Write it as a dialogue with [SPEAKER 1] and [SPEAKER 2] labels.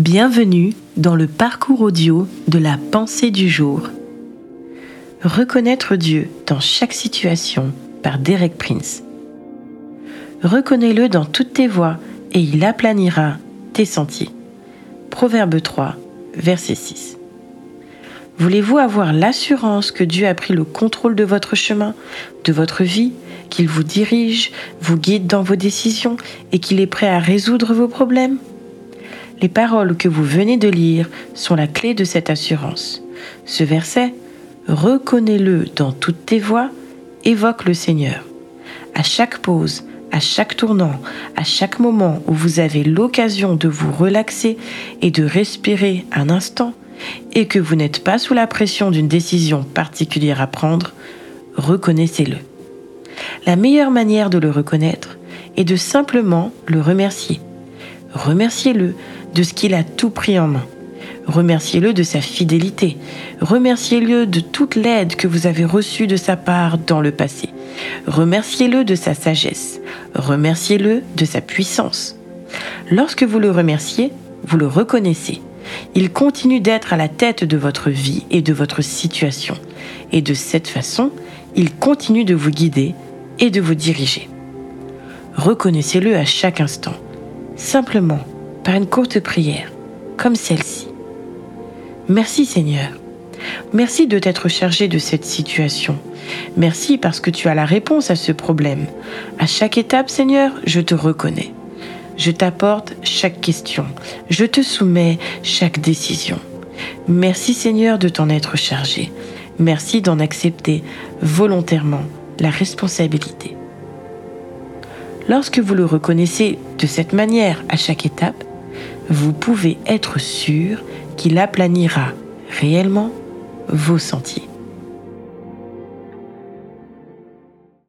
[SPEAKER 1] Bienvenue dans le parcours audio de la pensée du jour. Reconnaître Dieu dans chaque situation par Derek Prince. Reconnais-le dans toutes tes voies et il aplanira tes sentiers. Proverbe 3, verset 6. Voulez-vous avoir l'assurance que Dieu a pris le contrôle de votre chemin, de votre vie, qu'il vous dirige, vous guide dans vos décisions et qu'il est prêt à résoudre vos problèmes? Les paroles que vous venez de lire sont la clé de cette assurance. Ce verset, reconnais-le dans toutes tes voies, évoque le Seigneur. À chaque pause, à chaque tournant, à chaque moment où vous avez l'occasion de vous relaxer et de respirer un instant, et que vous n'êtes pas sous la pression d'une décision particulière à prendre, reconnaissez-le. La meilleure manière de le reconnaître est de simplement le remercier. Remerciez-le de ce qu'il a tout pris en main. Remerciez-le de sa fidélité. Remerciez-le de toute l'aide que vous avez reçue de sa part dans le passé. Remerciez-le de sa sagesse. Remerciez-le de sa puissance. Lorsque vous le remerciez, vous le reconnaissez. Il continue d'être à la tête de votre vie et de votre situation. Et de cette façon, il continue de vous guider et de vous diriger. Reconnaissez-le à chaque instant, simplement par une courte prière, comme celle-ci. Merci Seigneur. Merci de t'être chargé de cette situation. Merci parce que tu as la réponse à ce problème. À chaque étape, Seigneur, je te reconnais. Je t'apporte chaque question. Je te soumets chaque décision. Merci Seigneur de t'en être chargé. Merci d'en accepter volontairement la responsabilité. Lorsque vous le reconnaissez de cette manière à chaque étape, vous pouvez être sûr qu'il aplanira réellement vos sentiers.